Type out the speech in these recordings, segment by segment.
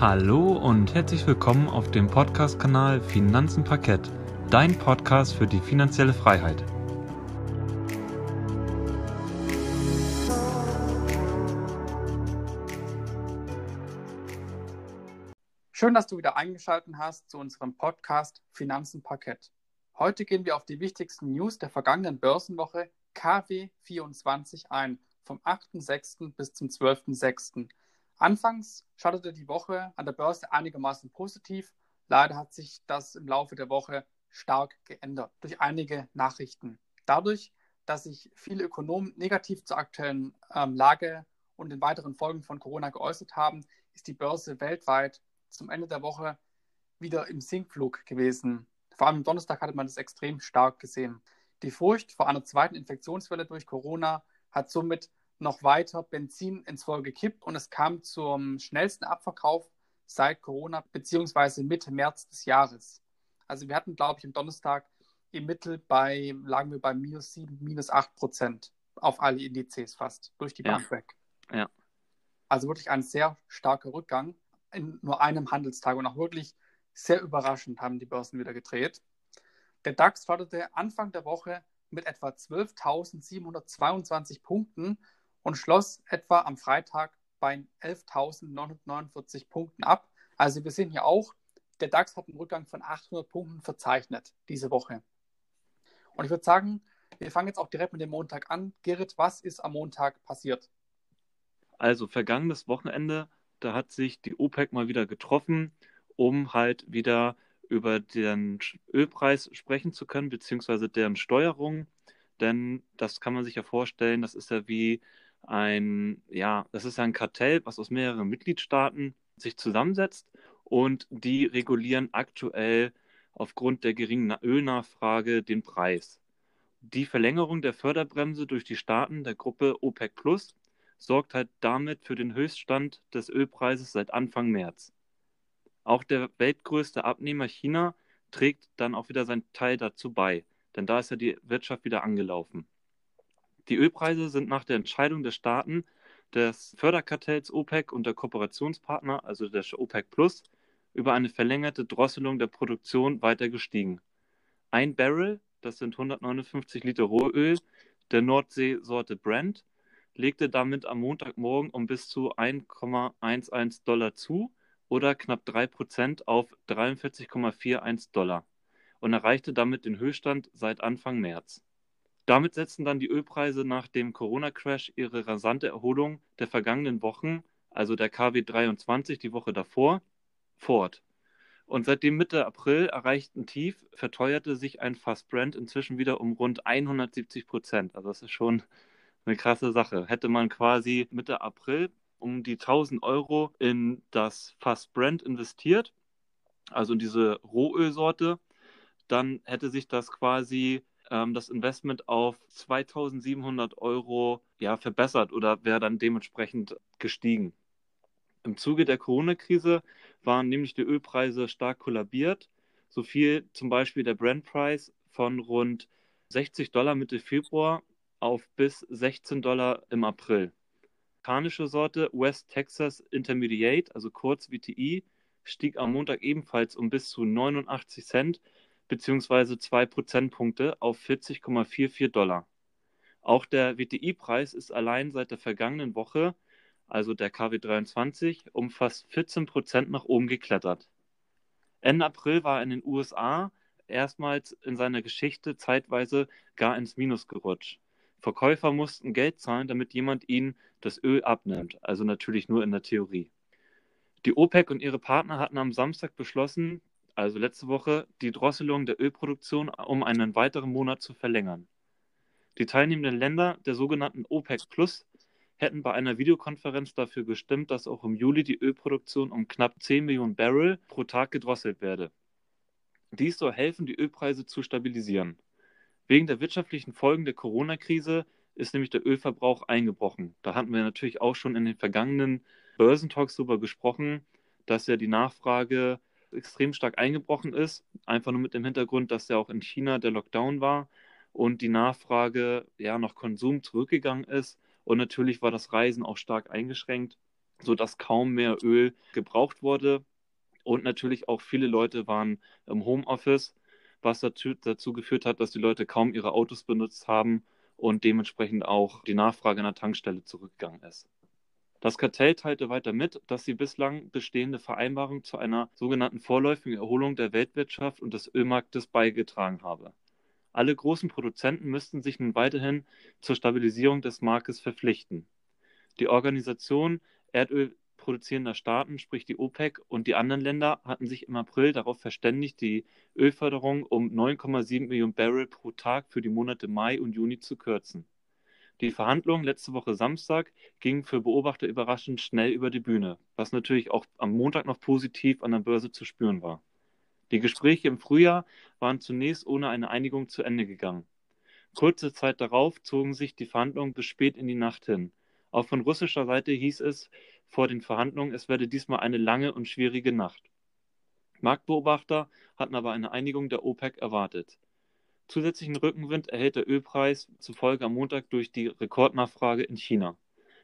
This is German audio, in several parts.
Hallo und herzlich willkommen auf dem Podcast-Kanal Finanzen Parkett, dein Podcast für die finanzielle Freiheit. Schön, dass du wieder eingeschaltet hast zu unserem Podcast Finanzen Parkett. Heute gehen wir auf die wichtigsten News der vergangenen Börsenwoche KW24 ein, vom 8.6. bis zum 12.6. Anfangs startete die Woche an der Börse einigermaßen positiv. Leider hat sich das im Laufe der Woche stark geändert durch einige Nachrichten. Dadurch, dass sich viele Ökonomen negativ zur aktuellen ähm, Lage und den weiteren Folgen von Corona geäußert haben, ist die Börse weltweit zum Ende der Woche wieder im Sinkflug gewesen. Vor allem am Donnerstag hatte man das extrem stark gesehen. Die Furcht vor einer zweiten Infektionswelle durch Corona hat somit noch weiter Benzin ins Feuer gekippt und es kam zum schnellsten Abverkauf seit Corona beziehungsweise Mitte März des Jahres. Also wir hatten, glaube ich, am Donnerstag im Mittel bei, lagen wir bei minus 7, minus 8 Prozent auf alle Indizes fast, durch die Bank ja. weg. Ja. Also wirklich ein sehr starker Rückgang in nur einem Handelstag und auch wirklich sehr überraschend haben die Börsen wieder gedreht. Der DAX startete Anfang der Woche mit etwa 12.722 Punkten und schloss etwa am Freitag bei 11.949 Punkten ab. Also wir sehen hier auch, der DAX hat einen Rückgang von 800 Punkten verzeichnet diese Woche. Und ich würde sagen, wir fangen jetzt auch direkt mit dem Montag an. Gerrit, was ist am Montag passiert? Also vergangenes Wochenende, da hat sich die OPEC mal wieder getroffen, um halt wieder über den Ölpreis sprechen zu können, beziehungsweise deren Steuerung. Denn das kann man sich ja vorstellen, das ist ja wie ein, ja, das ist ein Kartell, was aus mehreren Mitgliedstaaten sich zusammensetzt und die regulieren aktuell aufgrund der geringen Ölnachfrage den Preis. Die Verlängerung der Förderbremse durch die Staaten der Gruppe OPEC Plus sorgt halt damit für den Höchststand des Ölpreises seit Anfang März. Auch der weltgrößte Abnehmer China trägt dann auch wieder seinen Teil dazu bei, denn da ist ja die Wirtschaft wieder angelaufen. Die Ölpreise sind nach der Entscheidung der Staaten des Förderkartells OPEC und der Kooperationspartner, also der OPEC Plus, über eine verlängerte Drosselung der Produktion weiter gestiegen. Ein Barrel, das sind 159 Liter Rohöl, der Nordseesorte Brent, legte damit am Montagmorgen um bis zu 1,11 Dollar zu oder knapp 3% auf 43,41 Dollar und erreichte damit den Höchststand seit Anfang März. Damit setzten dann die Ölpreise nach dem Corona-Crash ihre rasante Erholung der vergangenen Wochen, also der KW 23 die Woche davor, fort. Und seitdem Mitte April erreichten Tief verteuerte sich ein Fass Brent inzwischen wieder um rund 170 Prozent. Also das ist schon eine krasse Sache. Hätte man quasi Mitte April um die 1000 Euro in das Fass Brent investiert, also in diese Rohölsorte, dann hätte sich das quasi ähm, das Investment auf 2700 Euro ja, verbessert oder wäre dann dementsprechend gestiegen. Im Zuge der Corona-Krise waren nämlich die Ölpreise stark kollabiert. So viel zum Beispiel der Brent-Preis von rund 60 Dollar Mitte Februar auf bis 16 Dollar im April. Amerikanische Sorte West Texas Intermediate, also kurz WTI, stieg am Montag ebenfalls um bis zu 89 Cent beziehungsweise zwei Prozentpunkte auf 40,44 Dollar. Auch der WTI-Preis ist allein seit der vergangenen Woche, also der KW23, um fast 14 Prozent nach oben geklettert. Ende April war in den USA erstmals in seiner Geschichte zeitweise gar ins Minus gerutscht. Verkäufer mussten Geld zahlen, damit jemand ihnen das Öl abnimmt, also natürlich nur in der Theorie. Die OPEC und ihre Partner hatten am Samstag beschlossen, also letzte Woche, die Drosselung der Ölproduktion um einen weiteren Monat zu verlängern. Die teilnehmenden Länder der sogenannten OPEC Plus hätten bei einer Videokonferenz dafür gestimmt, dass auch im Juli die Ölproduktion um knapp 10 Millionen Barrel pro Tag gedrosselt werde. Dies soll helfen, die Ölpreise zu stabilisieren. Wegen der wirtschaftlichen Folgen der Corona-Krise ist nämlich der Ölverbrauch eingebrochen. Da hatten wir natürlich auch schon in den vergangenen Börsentalks darüber gesprochen, dass ja die Nachfrage extrem stark eingebrochen ist. Einfach nur mit dem Hintergrund, dass ja auch in China der Lockdown war und die Nachfrage ja nach Konsum zurückgegangen ist. Und natürlich war das Reisen auch stark eingeschränkt. sodass kaum mehr Öl gebraucht wurde. Und natürlich auch viele Leute waren im Homeoffice, was dazu, dazu geführt hat, dass die Leute kaum ihre Autos benutzt haben und dementsprechend auch die Nachfrage an der Tankstelle zurückgegangen ist. Das Kartell teilte weiter mit, dass die bislang bestehende Vereinbarung zu einer sogenannten vorläufigen Erholung der Weltwirtschaft und des Ölmarktes beigetragen habe. Alle großen Produzenten müssten sich nun weiterhin zur Stabilisierung des Marktes verpflichten. Die Organisation Erdöl produzierender Staaten, sprich die OPEC und die anderen Länder, hatten sich im April darauf verständigt, die Ölförderung um 9,7 Millionen Barrel pro Tag für die Monate Mai und Juni zu kürzen. Die Verhandlungen letzte Woche Samstag gingen für Beobachter überraschend schnell über die Bühne, was natürlich auch am Montag noch positiv an der Börse zu spüren war. Die Gespräche im Frühjahr waren zunächst ohne eine Einigung zu Ende gegangen. Kurze Zeit darauf zogen sich die Verhandlungen bis spät in die Nacht hin. Auch von russischer Seite hieß es vor den Verhandlungen, es werde diesmal eine lange und schwierige Nacht. Marktbeobachter hatten aber eine Einigung der OPEC erwartet. Zusätzlichen Rückenwind erhält der Ölpreis zufolge am Montag durch die Rekordnachfrage in China.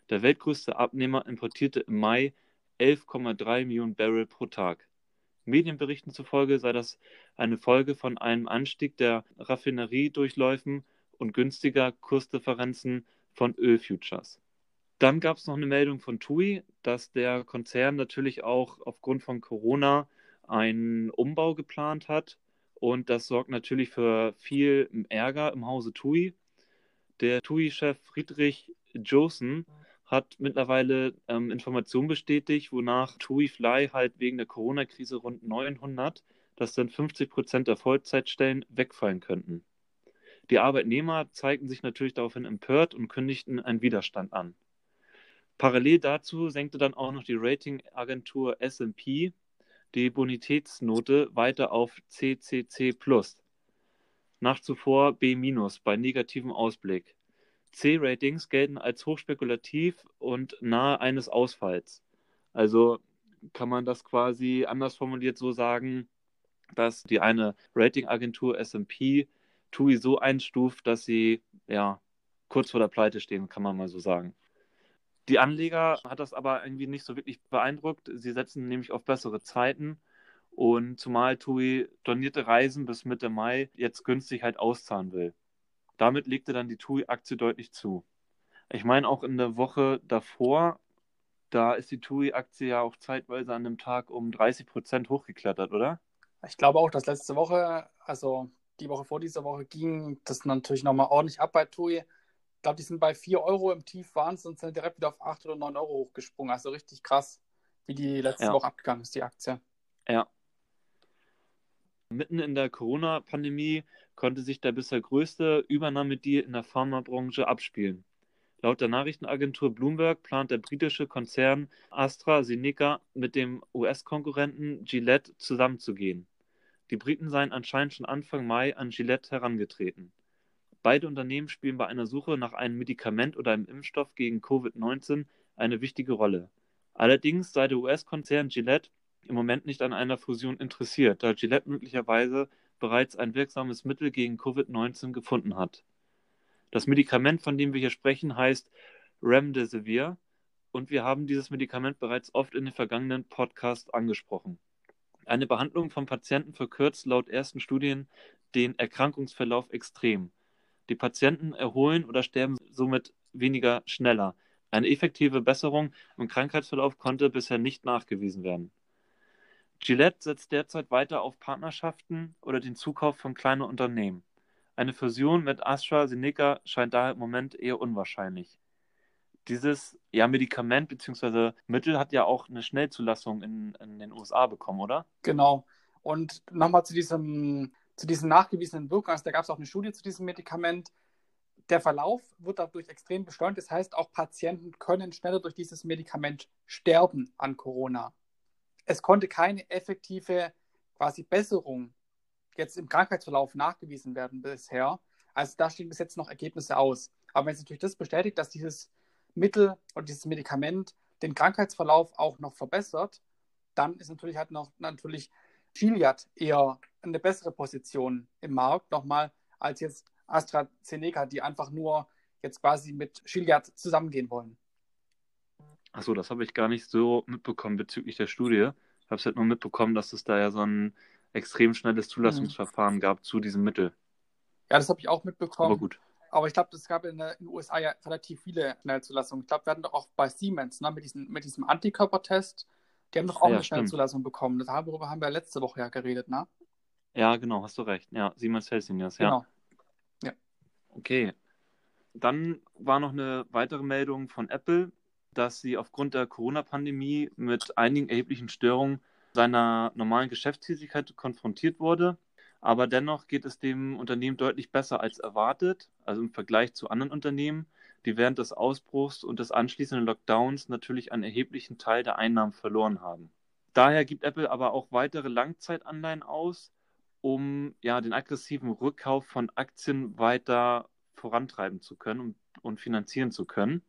Der weltgrößte Abnehmer importierte im Mai 11,3 Millionen Barrel pro Tag. Medienberichten zufolge sei das eine Folge von einem Anstieg der Raffineriedurchläufen und günstiger Kursdifferenzen von Ölfutures. Dann gab es noch eine Meldung von TUI, dass der Konzern natürlich auch aufgrund von Corona einen Umbau geplant hat und das sorgt natürlich für viel Ärger im Hause TUI. Der TUI-Chef Friedrich Josen hat mittlerweile ähm, Informationen bestätigt, wonach TUI Fly halt wegen der Corona-Krise rund 900, das sind 50 Prozent der Vollzeitstellen, wegfallen könnten. Die Arbeitnehmer zeigten sich natürlich daraufhin empört und kündigten einen Widerstand an. Parallel dazu senkte dann auch noch die Ratingagentur SP die Bonitätsnote weiter auf CCC+, nach zuvor B- bei negativem Ausblick. C-Ratings gelten als hochspekulativ und nahe eines Ausfalls. Also kann man das quasi anders formuliert so sagen, dass die eine Ratingagentur S&P TUI so einstuft, dass sie ja kurz vor der Pleite stehen, kann man mal so sagen. Die Anleger hat das aber irgendwie nicht so wirklich beeindruckt. Sie setzen nämlich auf bessere Zeiten und zumal TUI donierte Reisen bis Mitte Mai jetzt günstig halt auszahlen will. Damit legte dann die TUI-Aktie deutlich zu. Ich meine, auch in der Woche davor, da ist die TUI-Aktie ja auch zeitweise an dem Tag um 30 Prozent hochgeklettert, oder? Ich glaube auch, dass letzte Woche, also die Woche vor dieser Woche, ging das natürlich nochmal ordentlich ab bei TUI glaube, die sind bei 4 Euro im Tief waren und sind direkt wieder auf 8 oder 9 Euro hochgesprungen. Also richtig krass, wie die letzte ja. Woche abgegangen ist, die Aktie. Ja. Mitten in der Corona-Pandemie konnte sich der bisher größte Übernahmedeal in der Pharmabranche abspielen. Laut der Nachrichtenagentur Bloomberg plant der britische Konzern AstraZeneca mit dem US-Konkurrenten Gillette zusammenzugehen. Die Briten seien anscheinend schon Anfang Mai an Gillette herangetreten. Beide Unternehmen spielen bei einer Suche nach einem Medikament oder einem Impfstoff gegen Covid-19 eine wichtige Rolle. Allerdings sei der US-Konzern Gillette im Moment nicht an einer Fusion interessiert, da Gillette möglicherweise bereits ein wirksames Mittel gegen Covid-19 gefunden hat. Das Medikament, von dem wir hier sprechen, heißt Remdesivir und wir haben dieses Medikament bereits oft in den vergangenen Podcasts angesprochen. Eine Behandlung von Patienten verkürzt laut ersten Studien den Erkrankungsverlauf extrem. Die Patienten erholen oder sterben somit weniger schneller. Eine effektive Besserung im Krankheitsverlauf konnte bisher nicht nachgewiesen werden. Gillette setzt derzeit weiter auf Partnerschaften oder den Zukauf von kleinen Unternehmen. Eine Fusion mit AstraZeneca scheint daher im Moment eher unwahrscheinlich. Dieses ja, Medikament bzw. Mittel hat ja auch eine Schnellzulassung in, in den USA bekommen, oder? Genau. Und nochmal zu diesem zu diesen nachgewiesenen Wirkungen. Also da gab es auch eine Studie zu diesem Medikament. Der Verlauf wird dadurch extrem beschleunigt. Das heißt, auch Patienten können schneller durch dieses Medikament sterben an Corona. Es konnte keine effektive quasi Besserung jetzt im Krankheitsverlauf nachgewiesen werden bisher. Also da stehen bis jetzt noch Ergebnisse aus. Aber wenn es natürlich das bestätigt, dass dieses Mittel oder dieses Medikament den Krankheitsverlauf auch noch verbessert, dann ist natürlich halt noch natürlich Gilead eher eine bessere Position im Markt nochmal als jetzt AstraZeneca, die einfach nur jetzt quasi mit Gilead zusammengehen wollen. Achso, das habe ich gar nicht so mitbekommen bezüglich der Studie. Ich habe es halt nur mitbekommen, dass es da ja so ein extrem schnelles Zulassungsverfahren mhm. gab zu diesem Mittel. Ja, das habe ich auch mitbekommen. Aber gut. Aber ich glaube, es gab in, den USA ja relativ viele Schnellzulassungen. Ich glaube, wir hatten doch auch bei Siemens ne, mit, diesem, mit diesem Antikörpertest, die haben doch auch ja, eine Schnellzulassung bekommen. Darüber haben wir letzte Woche ja geredet, ne? Ja, genau, hast du recht. Ja, Siemens Healthineers, ja. Genau. Ja. Okay. Dann war noch eine weitere Meldung von Apple, dass sie aufgrund der Corona-Pandemie mit einigen erheblichen Störungen seiner normalen Geschäftstätigkeit konfrontiert wurde. Aber dennoch geht es dem Unternehmen deutlich besser als erwartet, also im Vergleich zu anderen Unternehmen, die während des Ausbruchs und des anschließenden Lockdowns natürlich einen erheblichen Teil der Einnahmen verloren haben. Daher gibt Apple aber auch weitere Langzeitanleihen aus, um ja, den aggressiven Rückkauf von Aktien weiter vorantreiben zu können und, und finanzieren zu können.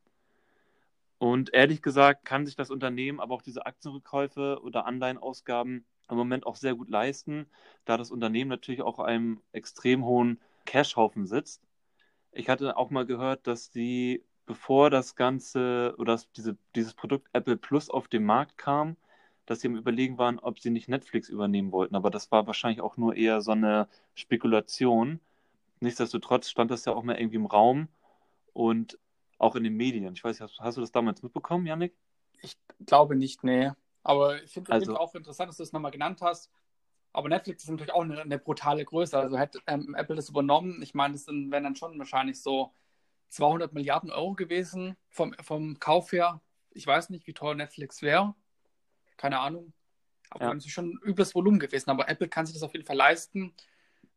Und ehrlich gesagt kann sich das Unternehmen aber auch diese Aktienrückkäufe oder Anleihenausgaben im Moment auch sehr gut leisten, da das Unternehmen natürlich auch einem extrem hohen Cashhaufen sitzt. Ich hatte auch mal gehört, dass sie, bevor das Ganze oder diese, dieses Produkt Apple Plus auf den Markt kam, dass sie am Überlegen waren, ob sie nicht Netflix übernehmen wollten. Aber das war wahrscheinlich auch nur eher so eine Spekulation. Nichtsdestotrotz stand das ja auch mal irgendwie im Raum und auch in den Medien. Ich weiß nicht, hast, du das damals mitbekommen, Yannick? Ich glaube nicht, nee. Aber ich finde also, auch interessant, dass du es nochmal genannt hast. Aber Netflix ist natürlich auch eine, eine brutale Größe. Also hätte ähm, Apple das übernommen, ich meine, das wären dann schon wahrscheinlich so 200 Milliarden Euro gewesen vom, vom Kauf her. Ich weiß nicht, wie teuer Netflix wäre. Keine Ahnung. Aber ja. es ist schon ein übles Volumen gewesen. Aber Apple kann sich das auf jeden Fall leisten,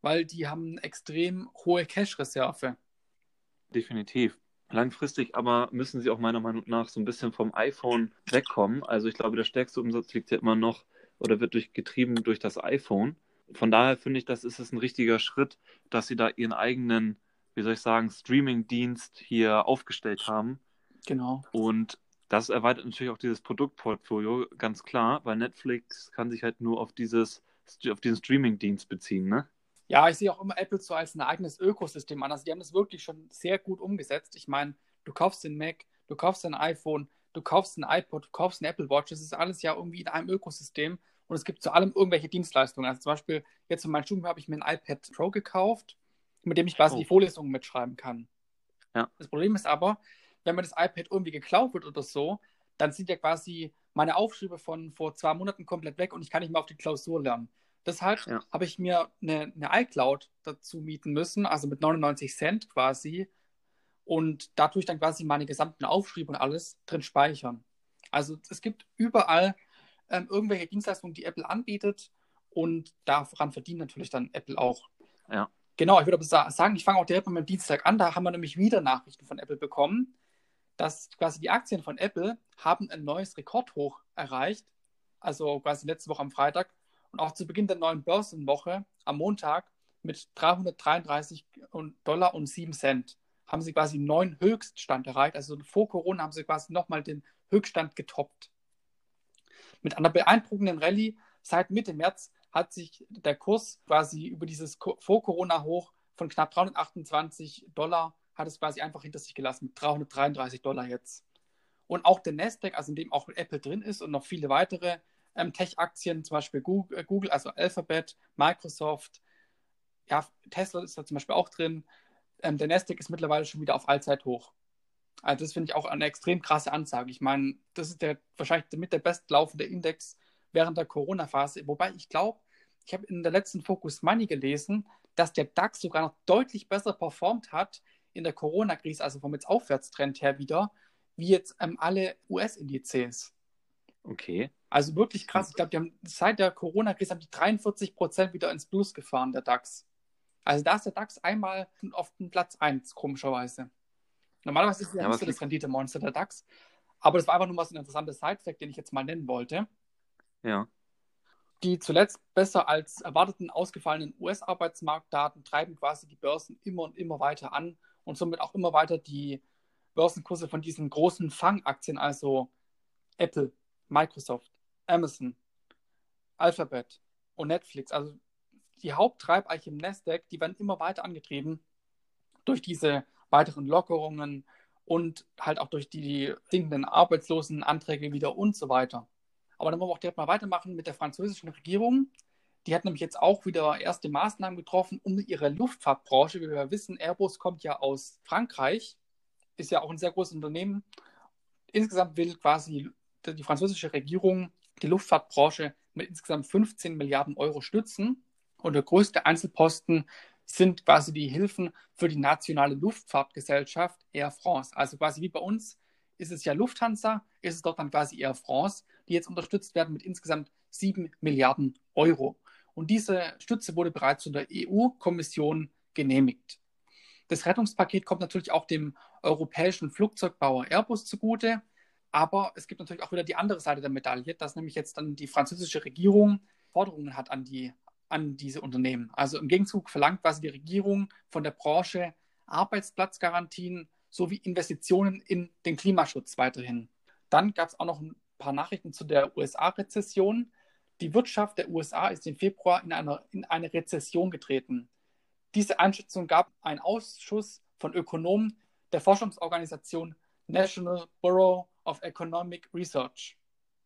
weil die haben eine extrem hohe Cash-Reserve. Definitiv. Langfristig aber müssen sie auch meiner Meinung nach so ein bisschen vom iPhone wegkommen. Also ich glaube, der stärkste Umsatz liegt ja immer noch oder wird durch, getrieben durch das iPhone. Von daher finde ich, das ist es ein richtiger Schritt, dass sie da ihren eigenen, wie soll ich sagen, Streaming-Dienst hier aufgestellt haben. Genau. Und das erweitert natürlich auch dieses Produktportfolio, ganz klar, weil Netflix kann sich halt nur auf dieses auf diesen Streaming-Dienst beziehen, ne? Ja, ich sehe auch immer Apple so als ein eigenes Ökosystem an. Also die haben das wirklich schon sehr gut umgesetzt. Ich meine, du kaufst den Mac, du kaufst ein iPhone, du kaufst ein iPod, du kaufst ein Apple Watch. Das ist alles ja irgendwie in einem Ökosystem und es gibt zu allem irgendwelche Dienstleistungen. Also zum Beispiel jetzt für mein Studium habe ich mir ein iPad Pro gekauft, mit dem ich quasi oh. die Vorlesungen mitschreiben kann. Ja. Das Problem ist aber, wenn mir das iPad irgendwie geklaut wird oder so, dann sind ja quasi meine Aufschriebe von vor zwei Monaten komplett weg und ich kann nicht mehr auf die Klausur lernen. Deshalb ja. habe ich mir eine, eine iCloud dazu mieten müssen, also mit 99 Cent quasi. Und dadurch dann quasi meine gesamten Aufschriebe und alles drin speichern. Also es gibt überall ähm, irgendwelche Dienstleistungen, die Apple anbietet. Und daran verdient natürlich dann Apple auch. Ja. Genau, ich würde aber sagen, ich fange auch direkt mit dem Dienstag an. Da haben wir nämlich wieder Nachrichten von Apple bekommen, dass quasi die Aktien von Apple haben ein neues Rekordhoch erreicht. Also quasi letzte Woche am Freitag und auch zu Beginn der neuen Börsenwoche am Montag mit 333 Dollar und 7 Cent haben sie quasi einen neuen Höchststand erreicht. Also vor Corona haben sie quasi nochmal den Höchststand getoppt. Mit einer beeindruckenden Rallye seit Mitte März hat sich der Kurs quasi über dieses Vor-Corona-Hoch von knapp 328 Dollar hat es quasi einfach hinter sich gelassen mit 333 Dollar jetzt. Und auch der Nasdaq, also in dem auch Apple drin ist und noch viele weitere, ähm, Tech-Aktien, zum Beispiel äh, Google, also Alphabet, Microsoft, ja, Tesla ist da zum Beispiel auch drin. Ähm, der Nasdaq ist mittlerweile schon wieder auf Allzeithoch. Also das finde ich auch eine extrem krasse Ansage. Ich meine, das ist der wahrscheinlich mit der bestlaufende Index während der Corona-Phase. Wobei ich glaube, ich habe in der letzten Focus Money gelesen, dass der DAX sogar noch deutlich besser performt hat in der Corona-Krise, also vom jetzt Aufwärtstrend her wieder, wie jetzt ähm, alle US-Indizes. Okay. Also wirklich krass. Ich glaube, die haben seit der Corona-Krise haben die 43 Prozent wieder ins Plus gefahren, der DAX. Also da ist der DAX einmal auf den Platz 1, komischerweise. Normalerweise ist es ja, ja nicht so das Rendite-Monster, der DAX. Aber das war einfach nur mal so ein interessanter Side-Fact, den ich jetzt mal nennen wollte. Ja. Die zuletzt besser als erwarteten ausgefallenen US-Arbeitsmarktdaten treiben quasi die Börsen immer und immer weiter an und somit auch immer weiter die Börsenkurse von diesen großen Fangaktien, also Apple, Microsoft, Amazon, Alphabet und Netflix, also die Haupttreibeiche im Nasdaq, die werden immer weiter angetrieben durch diese weiteren Lockerungen und halt auch durch die sinkenden Arbeitslosenanträge wieder und so weiter. Aber dann wollen wir auch direkt mal weitermachen mit der französischen Regierung. Die hat nämlich jetzt auch wieder erste Maßnahmen getroffen, um ihre Luftfahrtbranche, wie wir wissen, Airbus kommt ja aus Frankreich, ist ja auch ein sehr großes Unternehmen. Insgesamt will quasi die französische Regierung die Luftfahrtbranche mit insgesamt 15 Milliarden Euro stützen. Und der größte Einzelposten sind quasi die Hilfen für die nationale Luftfahrtgesellschaft Air France. Also quasi wie bei uns ist es ja Lufthansa, ist es dort dann quasi Air France, die jetzt unterstützt werden mit insgesamt 7 Milliarden Euro. Und diese Stütze wurde bereits von der EU-Kommission genehmigt. Das Rettungspaket kommt natürlich auch dem europäischen Flugzeugbauer Airbus zugute. Aber es gibt natürlich auch wieder die andere Seite der Medaille, dass nämlich jetzt dann die französische Regierung Forderungen hat an, die, an diese Unternehmen. Also im Gegenzug verlangt quasi die Regierung von der Branche Arbeitsplatzgarantien sowie Investitionen in den Klimaschutz weiterhin. Dann gab es auch noch ein paar Nachrichten zu der USA-Rezession. Die Wirtschaft der USA ist im Februar in, einer, in eine Rezession getreten. Diese Einschätzung gab ein Ausschuss von Ökonomen der Forschungsorganisation National Bureau of Economic Research.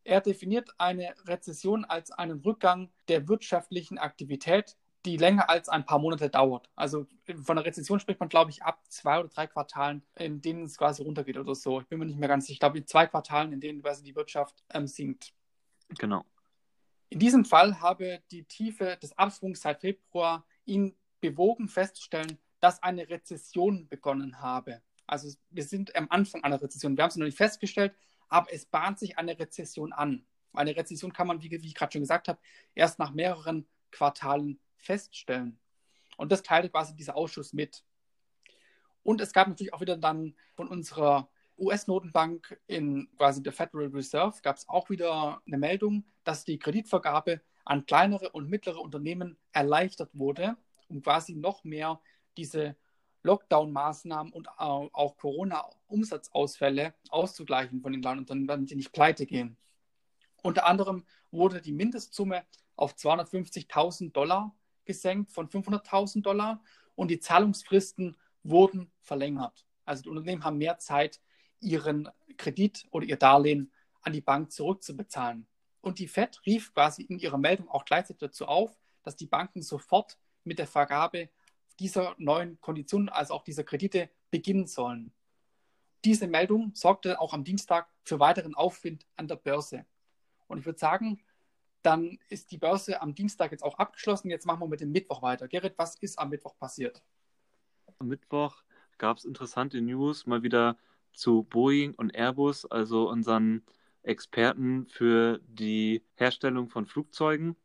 Er definiert eine Rezession als einen Rückgang der wirtschaftlichen Aktivität, die länger als ein paar Monate dauert. Also von einer Rezession spricht man, glaube ich, ab zwei oder drei Quartalen, in denen es quasi runtergeht oder so. Ich bin mir nicht mehr ganz sicher. Ich glaube, zwei Quartalen, in denen quasi die Wirtschaft ähm, sinkt. Genau. In diesem Fall habe die Tiefe des Abschwungs seit Februar ihn bewogen festzustellen, dass eine Rezession begonnen habe. Also wir sind am Anfang einer Rezession. Wir haben es noch nicht festgestellt, aber es bahnt sich eine Rezession an. Eine Rezession kann man, wie, wie ich gerade schon gesagt habe, erst nach mehreren Quartalen feststellen. Und das teilte quasi dieser Ausschuss mit. Und es gab natürlich auch wieder dann von unserer US-Notenbank in quasi der Federal Reserve gab es auch wieder eine Meldung, dass die Kreditvergabe an kleinere und mittlere Unternehmen erleichtert wurde, um quasi noch mehr diese Lockdown-Maßnahmen und auch Corona-Umsatzausfälle auszugleichen von den Landunternehmen, damit sie nicht pleite gehen. Unter anderem wurde die Mindestsumme auf 250.000 Dollar gesenkt von 500.000 Dollar und die Zahlungsfristen wurden verlängert. Also die Unternehmen haben mehr Zeit, ihren Kredit oder ihr Darlehen an die Bank zurückzubezahlen. Und die FED rief quasi in ihrer Meldung auch gleichzeitig dazu auf, dass die Banken sofort mit der Vergabe dieser neuen Konditionen, also auch dieser Kredite, beginnen sollen. Diese Meldung sorgte auch am Dienstag für weiteren Aufwind an der Börse. Und ich würde sagen, dann ist die Börse am Dienstag jetzt auch abgeschlossen. Jetzt machen wir mit dem Mittwoch weiter. Gerrit, was ist am Mittwoch passiert? Am Mittwoch gab es interessante News mal wieder zu Boeing und Airbus, also unseren Experten für die Herstellung von Flugzeugen.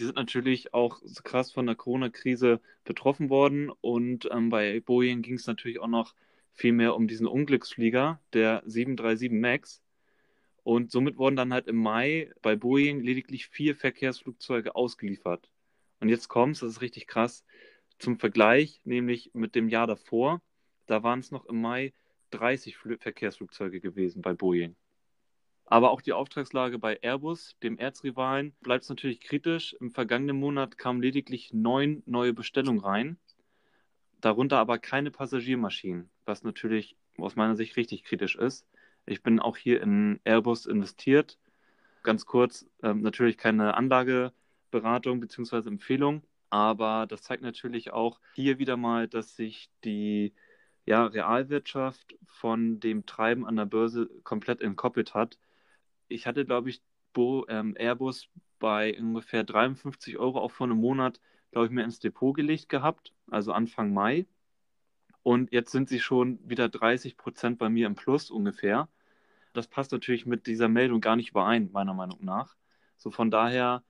Die sind natürlich auch krass von der Corona-Krise betroffen worden und ähm, bei Boeing ging es natürlich auch noch viel mehr um diesen Unglücksflieger, der 737 MAX. Und somit wurden dann halt im Mai bei Boeing lediglich vier Verkehrsflugzeuge ausgeliefert. Und jetzt kommt es, das ist richtig krass, zum Vergleich, nämlich mit dem Jahr davor, da waren es noch im Mai 30 Verkehrsflugzeuge gewesen bei Boeing. Aber auch die Auftragslage bei Airbus, dem Erzrivalen, bleibt natürlich kritisch. Im vergangenen Monat kamen lediglich neun neue Bestellungen rein, darunter aber keine Passagiermaschinen, was natürlich aus meiner Sicht richtig kritisch ist. Ich bin auch hier in Airbus investiert. Ganz kurz, ähm, natürlich keine Anlageberatung bzw. Empfehlung, aber das zeigt natürlich auch hier wieder mal, dass sich die ja, Realwirtschaft von dem Treiben an der Börse komplett entkoppelt hat ich hatte, glaube ich, Bo, ähm, Airbus bei ungefähr 53 Euro auch vor einem Monat, glaube ich, mir ins Depot gelegt gehabt, also Anfang Mai. Und jetzt sind sie schon wieder 30 Prozent bei mir im Plus ungefähr. Das passt natürlich mit dieser Meldung gar nicht überein, meiner Meinung nach. So von daher,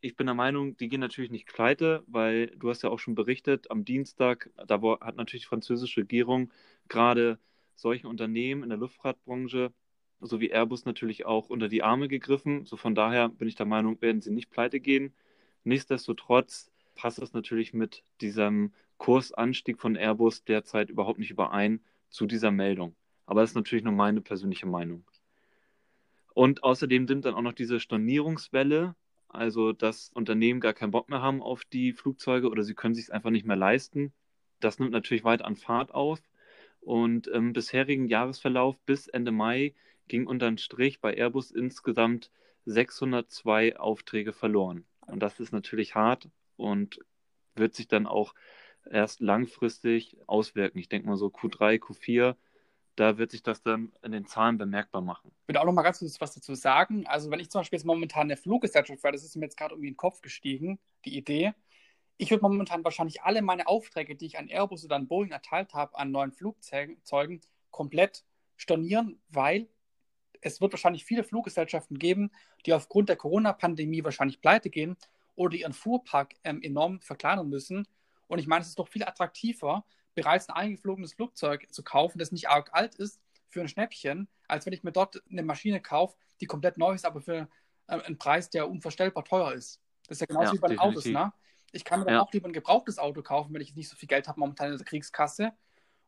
ich bin der Meinung, die gehen natürlich nicht pleite, weil du hast ja auch schon berichtet, am Dienstag, da hat natürlich die französische Regierung gerade solche Unternehmen in der Luftfahrtbranche so wie Airbus natürlich auch unter die Arme gegriffen. So von daher bin ich der Meinung, werden sie nicht pleite gehen. Nichtsdestotrotz passt es natürlich mit diesem Kursanstieg von Airbus derzeit überhaupt nicht überein zu dieser Meldung. Aber das ist natürlich nur meine persönliche Meinung. Und außerdem nimmt dann auch noch diese Stornierungswelle, also dass Unternehmen gar keinen Bock mehr haben auf die Flugzeuge oder sie können sich es einfach nicht mehr leisten. Das nimmt natürlich weiter an Fahrt auf. Und im bisherigen Jahresverlauf bis Ende Mai ging unterm Strich bei Airbus insgesamt 602 Aufträge verloren. Und das ist natürlich hart und wird sich dann auch erst langfristig auswirken. Ich denke mal so Q3, Q4, da wird sich das dann in den Zahlen bemerkbar machen. Ich würde auch noch mal ganz kurz was dazu sagen. Also wenn ich zum Beispiel jetzt momentan eine Fluggesellschaft wäre, das ist mir jetzt gerade irgendwie in den Kopf gestiegen, die Idee. Ich würde momentan wahrscheinlich alle meine Aufträge, die ich an Airbus oder an Boeing erteilt habe, an neuen Flugzeugen, komplett stornieren, weil es wird wahrscheinlich viele Fluggesellschaften geben, die aufgrund der Corona-Pandemie wahrscheinlich pleite gehen oder ihren Fuhrpark ähm, enorm verkleinern müssen. Und ich meine, es ist doch viel attraktiver, bereits ein eingeflogenes Flugzeug zu kaufen, das nicht arg alt ist, für ein Schnäppchen, als wenn ich mir dort eine Maschine kaufe, die komplett neu ist, aber für äh, einen Preis, der unvorstellbar teuer ist. Das ist ja genauso ja, wie bei den Autos, ne? Ich kann mir ja. auch lieber ein gebrauchtes Auto kaufen, wenn ich nicht so viel Geld habe momentan in der Kriegskasse.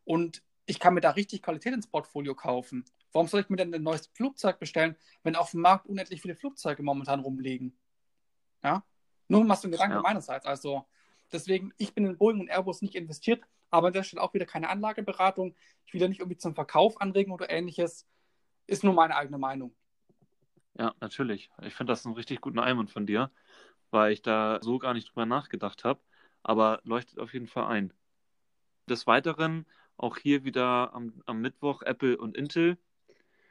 Und ich kann mir da richtig Qualität ins Portfolio kaufen. Warum soll ich mir denn ein neues Flugzeug bestellen, wenn auf dem Markt unendlich viele Flugzeuge momentan rumliegen? Ja? Nur mal so ein Gedanke ja. meinerseits. Also deswegen, ich bin in Boeing und Airbus nicht investiert, aber an der Stelle auch wieder keine Anlageberatung. Ich will da nicht irgendwie zum Verkauf anregen oder ähnliches. Ist nur meine eigene Meinung. Ja, natürlich. Ich finde das einen richtig guten Einwand von dir weil ich da so gar nicht drüber nachgedacht habe, aber leuchtet auf jeden Fall ein. Des Weiteren auch hier wieder am, am Mittwoch Apple und Intel.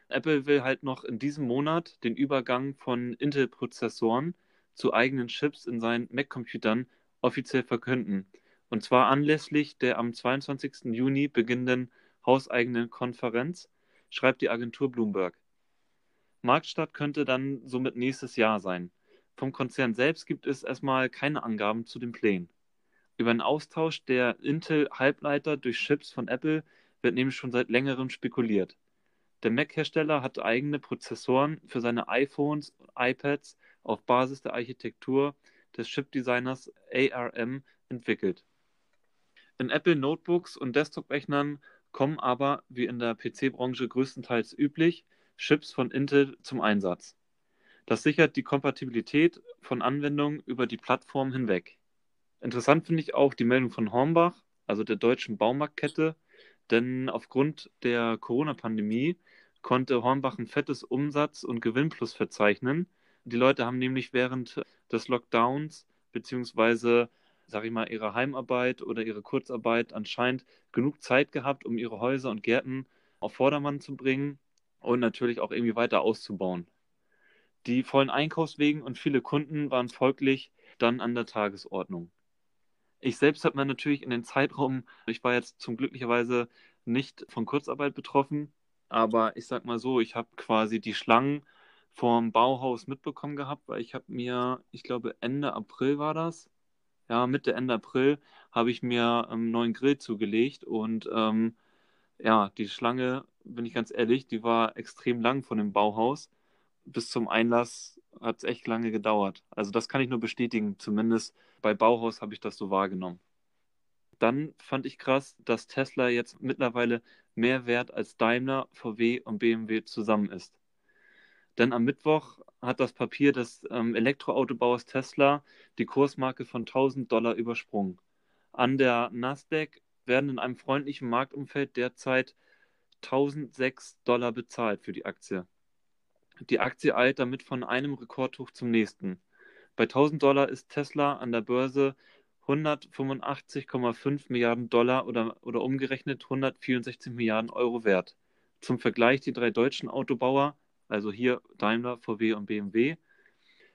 Apple will halt noch in diesem Monat den Übergang von Intel-Prozessoren zu eigenen Chips in seinen Mac-Computern offiziell verkünden. Und zwar anlässlich der am 22. Juni beginnenden hauseigenen Konferenz, schreibt die Agentur Bloomberg. Marktstart könnte dann somit nächstes Jahr sein. Vom Konzern selbst gibt es erstmal keine Angaben zu den Plänen. Über einen Austausch der Intel-Halbleiter durch Chips von Apple wird nämlich schon seit längerem spekuliert. Der Mac-Hersteller hat eigene Prozessoren für seine iPhones und iPads auf Basis der Architektur des Chipdesigners ARM entwickelt. In Apple Notebooks und Desktop-Rechnern kommen aber, wie in der PC-Branche größtenteils üblich, Chips von Intel zum Einsatz. Das sichert die Kompatibilität von Anwendungen über die Plattform hinweg. Interessant finde ich auch die Meldung von Hornbach, also der deutschen Baumarktkette, denn aufgrund der Corona-Pandemie konnte Hornbach ein fettes Umsatz- und Gewinnplus verzeichnen. Die Leute haben nämlich während des Lockdowns beziehungsweise, sag ich mal, ihrer Heimarbeit oder ihre Kurzarbeit anscheinend genug Zeit gehabt, um ihre Häuser und Gärten auf Vordermann zu bringen und natürlich auch irgendwie weiter auszubauen. Die vollen Einkaufswegen und viele Kunden waren folglich dann an der Tagesordnung. Ich selbst habe mir natürlich in den Zeitraum, ich war jetzt zum glücklicherweise nicht von Kurzarbeit betroffen, aber ich sag mal so, ich habe quasi die Schlangen vom Bauhaus mitbekommen gehabt, weil ich habe mir, ich glaube Ende April war das, ja Mitte Ende April habe ich mir einen neuen Grill zugelegt und ähm, ja, die Schlange, bin ich ganz ehrlich, die war extrem lang von dem Bauhaus bis zum Einlass hat es echt lange gedauert. Also das kann ich nur bestätigen. Zumindest bei Bauhaus habe ich das so wahrgenommen. Dann fand ich krass, dass Tesla jetzt mittlerweile mehr wert als Daimler, VW und BMW zusammen ist. Denn am Mittwoch hat das Papier des ähm, Elektroautobauers Tesla die Kursmarke von 1000 Dollar übersprungen. An der Nasdaq werden in einem freundlichen Marktumfeld derzeit 1006 Dollar bezahlt für die Aktie. Die Aktie eilt damit von einem Rekordhoch zum nächsten. Bei 1000 Dollar ist Tesla an der Börse 185,5 Milliarden Dollar oder, oder umgerechnet 164 Milliarden Euro wert. Zum Vergleich, die drei deutschen Autobauer, also hier Daimler, VW und BMW,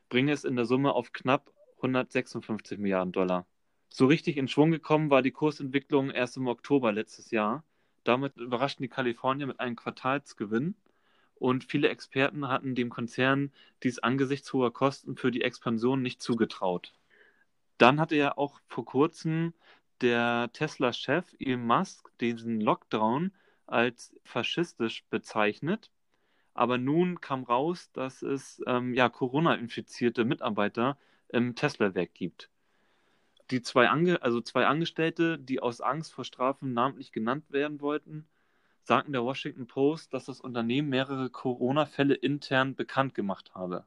bringen es in der Summe auf knapp 156 Milliarden Dollar. So richtig in Schwung gekommen war die Kursentwicklung erst im Oktober letztes Jahr. Damit überraschten die Kalifornier mit einem Quartalsgewinn und viele Experten hatten dem Konzern dies angesichts hoher Kosten für die Expansion nicht zugetraut. Dann hatte ja auch vor kurzem der Tesla-Chef Elon Musk diesen Lockdown als faschistisch bezeichnet. Aber nun kam raus, dass es ähm, ja, Corona-infizierte Mitarbeiter im Tesla-Werk gibt. Die zwei, Ange also zwei Angestellte, die aus Angst vor Strafen namentlich genannt werden wollten, sagten der Washington Post, dass das Unternehmen mehrere Corona-Fälle intern bekannt gemacht habe.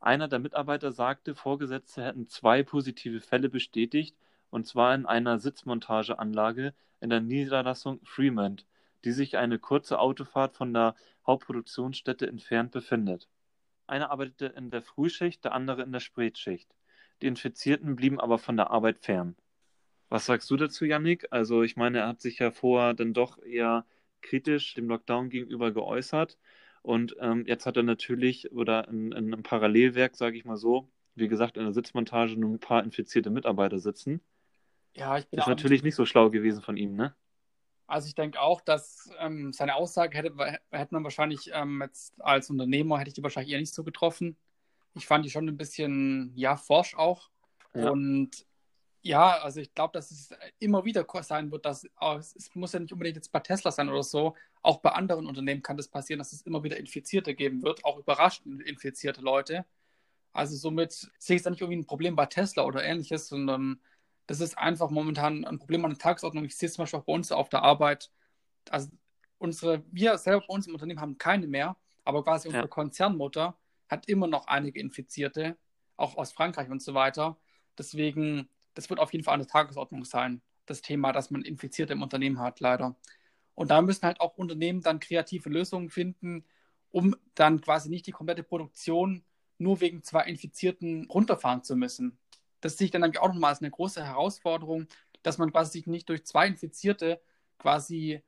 Einer der Mitarbeiter sagte, Vorgesetzte hätten zwei positive Fälle bestätigt, und zwar in einer Sitzmontageanlage in der Niederlassung Fremont die sich eine kurze Autofahrt von der Hauptproduktionsstätte entfernt befindet. Einer arbeitete in der Frühschicht, der andere in der Spätschicht. Die Infizierten blieben aber von der Arbeit fern. Was sagst du dazu, Yannick? Also ich meine, er hat sich ja vorher dann doch eher kritisch dem Lockdown gegenüber geäußert. Und ähm, jetzt hat er natürlich, oder in, in einem Parallelwerk, sage ich mal so, wie gesagt, in der Sitzmontage nur ein paar infizierte Mitarbeiter sitzen. Ja, ich bin Ist natürlich nicht so schlau gewesen von ihm, ne? Also ich denke auch, dass ähm, seine Aussage hätte, hätte man wahrscheinlich ähm, jetzt als Unternehmer, hätte ich die wahrscheinlich eher nicht so getroffen. Ich fand die schon ein bisschen, ja, forsch auch. Ja. Und ja, also ich glaube, dass es immer wieder sein wird, dass oh, es, muss ja nicht unbedingt jetzt bei Tesla sein oder so. Auch bei anderen Unternehmen kann das passieren, dass es immer wieder Infizierte geben wird, auch überraschend infizierte Leute. Also somit sehe ich da nicht irgendwie ein Problem bei Tesla oder ähnliches, sondern das ist einfach momentan ein Problem an der Tagesordnung. Ich sehe es zum Beispiel auch bei uns auf der Arbeit. Also unsere, wir selber bei uns im Unternehmen haben keine mehr, aber quasi unsere ja. Konzernmutter hat immer noch einige Infizierte, auch aus Frankreich und so weiter. Deswegen das wird auf jeden Fall an der Tagesordnung sein, das Thema, dass man Infizierte im Unternehmen hat, leider. Und da müssen halt auch Unternehmen dann kreative Lösungen finden, um dann quasi nicht die komplette Produktion nur wegen zwei Infizierten runterfahren zu müssen. Das sehe ich dann nämlich auch nochmal als eine große Herausforderung, dass man quasi sich nicht durch zwei Infizierte quasi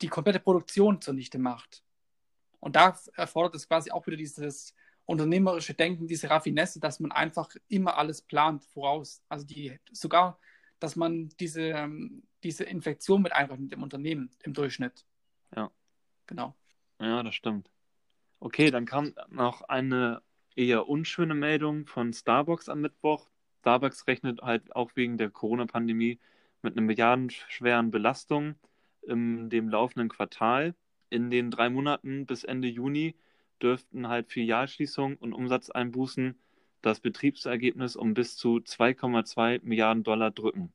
die komplette Produktion zunichte macht. Und da erfordert es quasi auch wieder dieses unternehmerische Denken, diese Raffinesse, dass man einfach immer alles plant voraus. Also die sogar, dass man diese, ähm, diese Infektion mit einrechnet im Unternehmen im Durchschnitt. Ja. Genau. Ja, das stimmt. Okay, dann kam noch eine eher unschöne Meldung von Starbucks am Mittwoch. Starbucks rechnet halt auch wegen der Corona-Pandemie mit einer milliardenschweren Belastung in dem laufenden Quartal. In den drei Monaten bis Ende Juni dürften halt Filialschließungen und Umsatzeinbußen das Betriebsergebnis um bis zu 2,2 Milliarden Dollar drücken.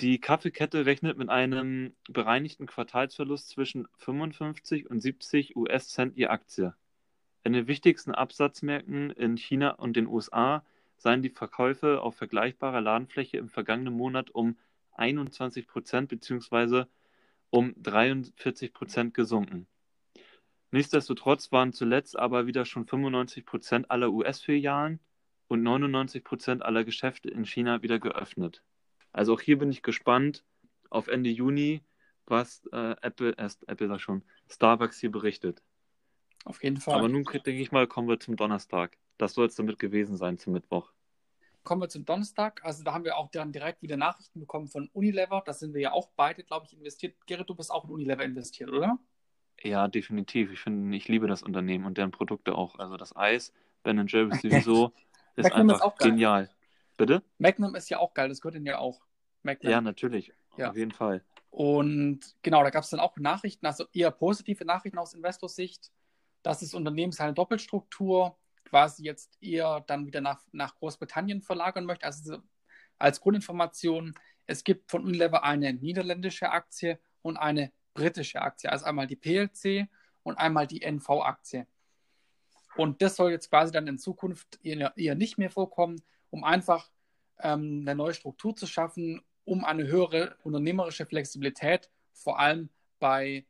Die Kaffeekette rechnet mit einem bereinigten Quartalsverlust zwischen 55 und 70 US-Cent je Aktie. In den wichtigsten Absatzmärkten in China und den USA seien die Verkäufe auf vergleichbarer Ladenfläche im vergangenen Monat um 21 Prozent bzw. um 43 Prozent gesunken. Nichtsdestotrotz waren zuletzt aber wieder schon 95 Prozent aller US-Filialen und 99 Prozent aller Geschäfte in China wieder geöffnet. Also auch hier bin ich gespannt auf Ende Juni, was äh, Apple, äh, Apple sag schon, Starbucks hier berichtet. Auf jeden Fall. Aber nun denke ich mal, kommen wir zum Donnerstag. Das soll es damit gewesen sein zum Mittwoch. Kommen wir zum Donnerstag. Also da haben wir auch dann direkt wieder Nachrichten bekommen von Unilever. Da sind wir ja auch beide, glaube ich, investiert. Gerrit, du bist auch in Unilever investiert, oder? Ja, definitiv. Ich finde, ich liebe das Unternehmen und deren Produkte auch. Also das Eis, Ben Jerry's sowieso, ist Magnum einfach ist genial. Bitte? Magnum ist ja auch geil, das gehört ihnen ja auch. Magnum. Ja, natürlich. Ja. Auf jeden Fall. Und genau, da gab es dann auch Nachrichten, also eher positive Nachrichten aus Investorsicht, dass das Unternehmen seine Doppelstruktur quasi jetzt eher dann wieder nach, nach Großbritannien verlagern möchte. Also als Grundinformation, es gibt von Unilever eine niederländische Aktie und eine britische Aktie. Also einmal die PLC und einmal die NV-Aktie. Und das soll jetzt quasi dann in Zukunft eher, eher nicht mehr vorkommen, um einfach ähm, eine neue Struktur zu schaffen, um eine höhere unternehmerische Flexibilität, vor allem bei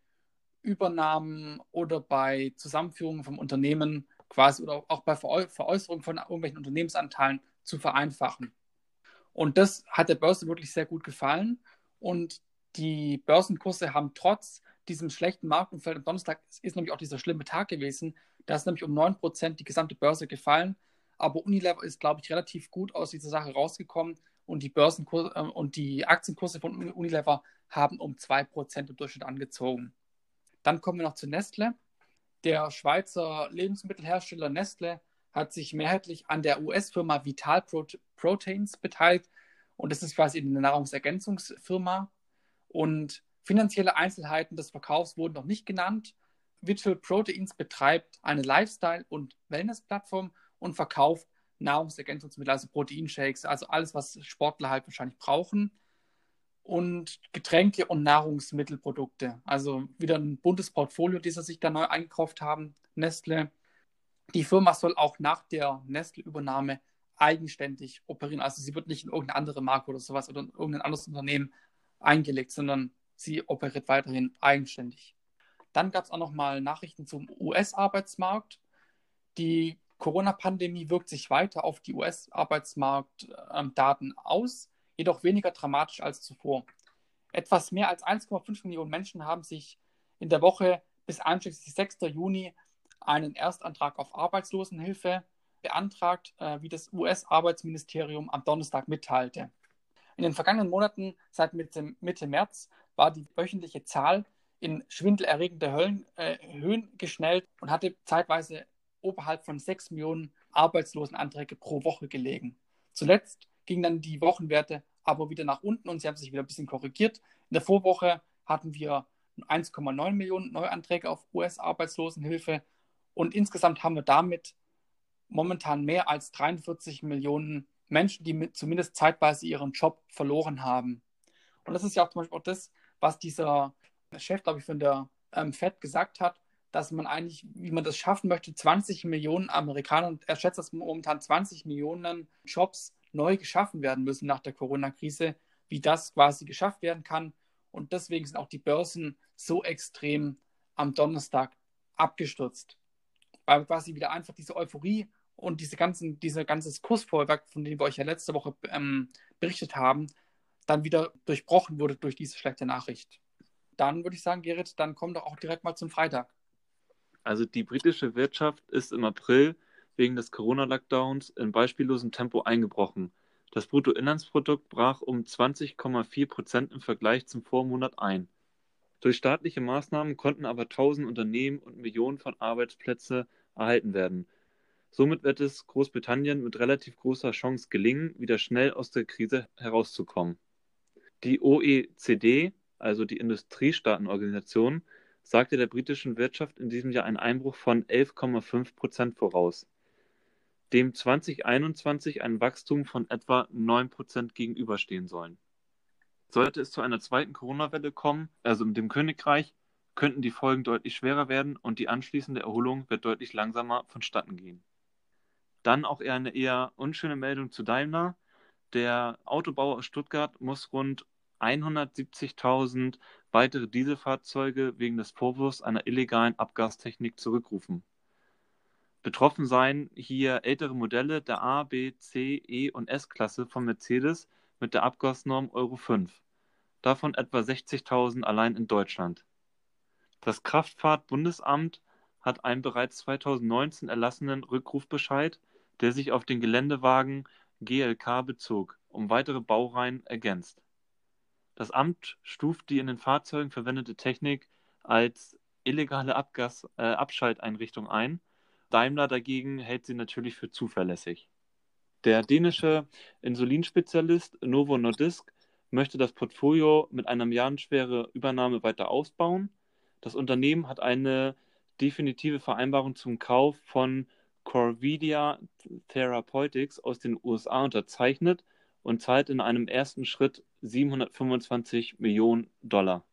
Übernahmen oder bei Zusammenführungen vom Unternehmen quasi oder auch bei Veräußerung von irgendwelchen Unternehmensanteilen zu vereinfachen. Und das hat der Börse wirklich sehr gut gefallen. Und die Börsenkurse haben trotz diesem schlechten Marktumfeld am Donnerstag, ist nämlich auch dieser schlimme Tag gewesen, da ist nämlich um 9% die gesamte Börse gefallen. Aber Unilever ist, glaube ich, relativ gut aus dieser Sache rausgekommen und die Börsenkurse äh, und die Aktienkurse von Unilever haben um 2% im Durchschnitt angezogen. Dann kommen wir noch zu Nestle. Der Schweizer Lebensmittelhersteller Nestle hat sich mehrheitlich an der US-Firma Vital Proteins beteiligt und das ist quasi eine Nahrungsergänzungsfirma und finanzielle Einzelheiten des Verkaufs wurden noch nicht genannt. Vital Proteins betreibt eine Lifestyle- und Wellness-Plattform und verkauft Nahrungsergänzungsmittel, also Proteinshakes, also alles, was Sportler halt wahrscheinlich brauchen. Und Getränke und Nahrungsmittelprodukte. Also wieder ein buntes Portfolio, das sie sich da neu eingekauft haben. Nestle. Die Firma soll auch nach der Nestle-Übernahme eigenständig operieren. Also sie wird nicht in irgendeine andere Marke oder sowas oder in irgendein anderes Unternehmen eingelegt, sondern sie operiert weiterhin eigenständig. Dann gab es auch noch mal Nachrichten zum US-Arbeitsmarkt. Die Corona-Pandemie wirkt sich weiter auf die US-Arbeitsmarktdaten aus, jedoch weniger dramatisch als zuvor. Etwas mehr als 1,5 Millionen Menschen haben sich in der Woche bis einschließlich 6. Juni einen Erstantrag auf Arbeitslosenhilfe beantragt, äh, wie das US-Arbeitsministerium am Donnerstag mitteilte. In den vergangenen Monaten, seit Mitte, Mitte März, war die wöchentliche Zahl in schwindelerregende Höhen, äh, Höhen geschnellt und hatte zeitweise oberhalb von 6 Millionen Arbeitslosenanträge pro Woche gelegen. Zuletzt gingen dann die Wochenwerte aber wieder nach unten und sie haben sich wieder ein bisschen korrigiert. In der Vorwoche hatten wir 1,9 Millionen Neuanträge auf US-Arbeitslosenhilfe und insgesamt haben wir damit momentan mehr als 43 Millionen Menschen, die mit, zumindest zeitweise ihren Job verloren haben. Und das ist ja auch zum Beispiel auch das, was dieser Chef, glaube ich, von der ähm, FED gesagt hat, dass man eigentlich, wie man das schaffen möchte, 20 Millionen Amerikaner, und er schätzt, dass momentan 20 Millionen Jobs neu geschaffen werden müssen nach der Corona-Krise, wie das quasi geschafft werden kann. Und deswegen sind auch die Börsen so extrem am Donnerstag abgestürzt. Weil quasi wieder einfach diese Euphorie und diese ganzen, dieser ganzes Kursvorwerk, von dem wir euch ja letzte Woche ähm, berichtet haben, dann wieder durchbrochen wurde durch diese schlechte Nachricht. Dann würde ich sagen, Gerrit, dann komm doch auch direkt mal zum Freitag. Also die britische Wirtschaft ist im April wegen des Corona-Lockdowns in beispiellosem Tempo eingebrochen. Das Bruttoinlandsprodukt brach um 20,4 Prozent im Vergleich zum Vormonat ein. Durch staatliche Maßnahmen konnten aber tausend Unternehmen und Millionen von Arbeitsplätzen erhalten werden. Somit wird es Großbritannien mit relativ großer Chance gelingen, wieder schnell aus der Krise herauszukommen. Die OECD, also die Industriestaatenorganisation, sagte der britischen Wirtschaft in diesem Jahr einen Einbruch von 11,5 Prozent voraus, dem 2021 ein Wachstum von etwa 9 Prozent gegenüberstehen sollen. Sollte es zu einer zweiten Corona-Welle kommen, also in dem Königreich, könnten die Folgen deutlich schwerer werden und die anschließende Erholung wird deutlich langsamer vonstatten gehen. Dann auch eher eine eher unschöne Meldung zu Daimler. Der Autobauer aus Stuttgart muss rund 170.000 weitere Dieselfahrzeuge wegen des Vorwurfs einer illegalen Abgastechnik zurückrufen. Betroffen seien hier ältere Modelle der A, B, C, E und S-Klasse von Mercedes mit der Abgasnorm Euro 5, davon etwa 60.000 allein in Deutschland. Das Kraftfahrtbundesamt hat einen bereits 2019 erlassenen Rückrufbescheid, der sich auf den Geländewagen GLK bezog, um weitere Baureihen ergänzt. Das Amt stuft die in den Fahrzeugen verwendete Technik als illegale Abgas äh, Abschalteinrichtung ein. Daimler dagegen hält sie natürlich für zuverlässig. Der dänische Insulinspezialist Novo Nordisk möchte das Portfolio mit einer milliardenschweren Übernahme weiter ausbauen. Das Unternehmen hat eine definitive Vereinbarung zum Kauf von Corvidia Therapeutics aus den USA unterzeichnet und zahlt in einem ersten Schritt 725 Millionen Dollar.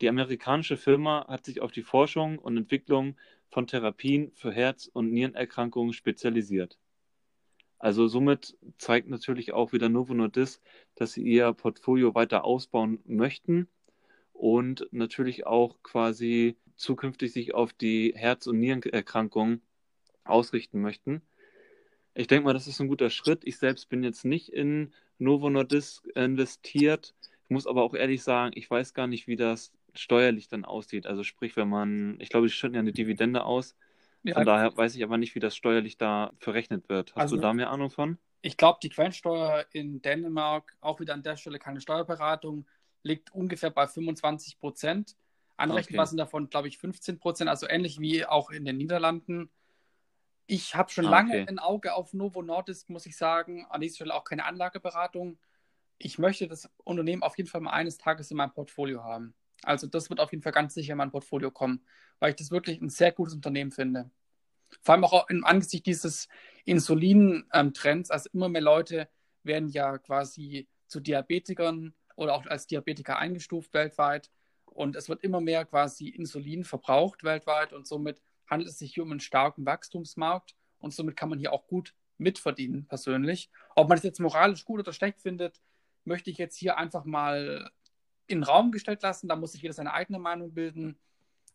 Die amerikanische Firma hat sich auf die Forschung und Entwicklung von Therapien für Herz- und Nierenerkrankungen spezialisiert. Also somit zeigt natürlich auch wieder Novo Nordisk, dass sie ihr Portfolio weiter ausbauen möchten und natürlich auch quasi zukünftig sich auf die Herz- und Nierenerkrankungen ausrichten möchten. Ich denke mal, das ist ein guter Schritt. Ich selbst bin jetzt nicht in Novo Nordisk investiert. Ich muss aber auch ehrlich sagen, ich weiß gar nicht, wie das steuerlich dann aussieht. Also sprich, wenn man, ich glaube, die schütten ja eine Dividende aus. Ja, von daher weiß ich aber nicht, wie das steuerlich da verrechnet wird. Hast also, du da mehr Ahnung von? Ich glaube, die Quellensteuer in Dänemark, auch wieder an der Stelle keine Steuerberatung, liegt ungefähr bei 25 Prozent. Anrechenbar okay. sind davon, glaube ich, 15 Prozent, also ähnlich wie auch in den Niederlanden. Ich habe schon ah, lange okay. ein Auge auf Novo Nordisk, muss ich sagen. An dieser Stelle auch keine Anlageberatung. Ich möchte das Unternehmen auf jeden Fall mal eines Tages in meinem Portfolio haben. Also das wird auf jeden Fall ganz sicher in mein Portfolio kommen, weil ich das wirklich ein sehr gutes Unternehmen finde. Vor allem auch im Angesicht dieses Insulin-Trends. Also immer mehr Leute werden ja quasi zu Diabetikern oder auch als Diabetiker eingestuft weltweit. Und es wird immer mehr quasi Insulin verbraucht weltweit und somit handelt es sich hier um einen starken Wachstumsmarkt und somit kann man hier auch gut mitverdienen, persönlich. Ob man es jetzt moralisch gut oder schlecht findet, möchte ich jetzt hier einfach mal in den Raum gestellt lassen. Da muss sich jeder seine eigene Meinung bilden.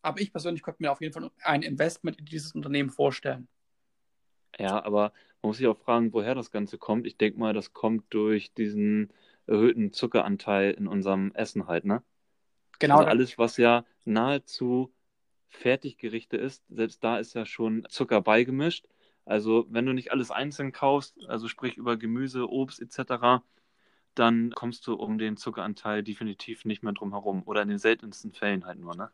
Aber ich persönlich könnte mir auf jeden Fall ein Investment in dieses Unternehmen vorstellen. Ja, aber man muss sich auch fragen, woher das Ganze kommt. Ich denke mal, das kommt durch diesen erhöhten Zuckeranteil in unserem Essen halt, ne? Genau. Also alles, was ja nahezu Fertiggerichte ist, selbst da ist ja schon Zucker beigemischt. Also wenn du nicht alles einzeln kaufst, also sprich über Gemüse, Obst etc., dann kommst du um den Zuckeranteil definitiv nicht mehr drum herum. Oder in den seltensten Fällen halt nur, ne?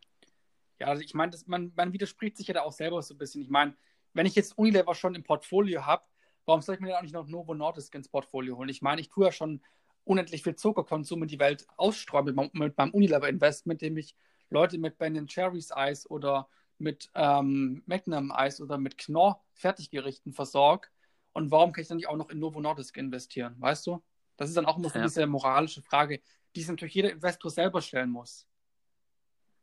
Ja, also ich meine, man, man widerspricht sich ja da auch selber so ein bisschen. Ich meine, wenn ich jetzt Unilever schon im Portfolio habe, warum soll ich mir dann auch nicht noch Novo Nordisk ins Portfolio holen? Ich meine, ich tue ja schon unendlich viel Zuckerkonsum in die Welt ausstreuen mit, mit meinem Unilever-Investment, indem ich Leute mit Ben Cherries Eis oder mit ähm, Magnum Eis oder mit Knorr Fertiggerichten versorge. Und warum kann ich dann nicht auch noch in Novo Nordisk investieren? Weißt du? Das ist dann auch immer so ja. diese moralische Frage, die sich natürlich jeder Investor selber stellen muss.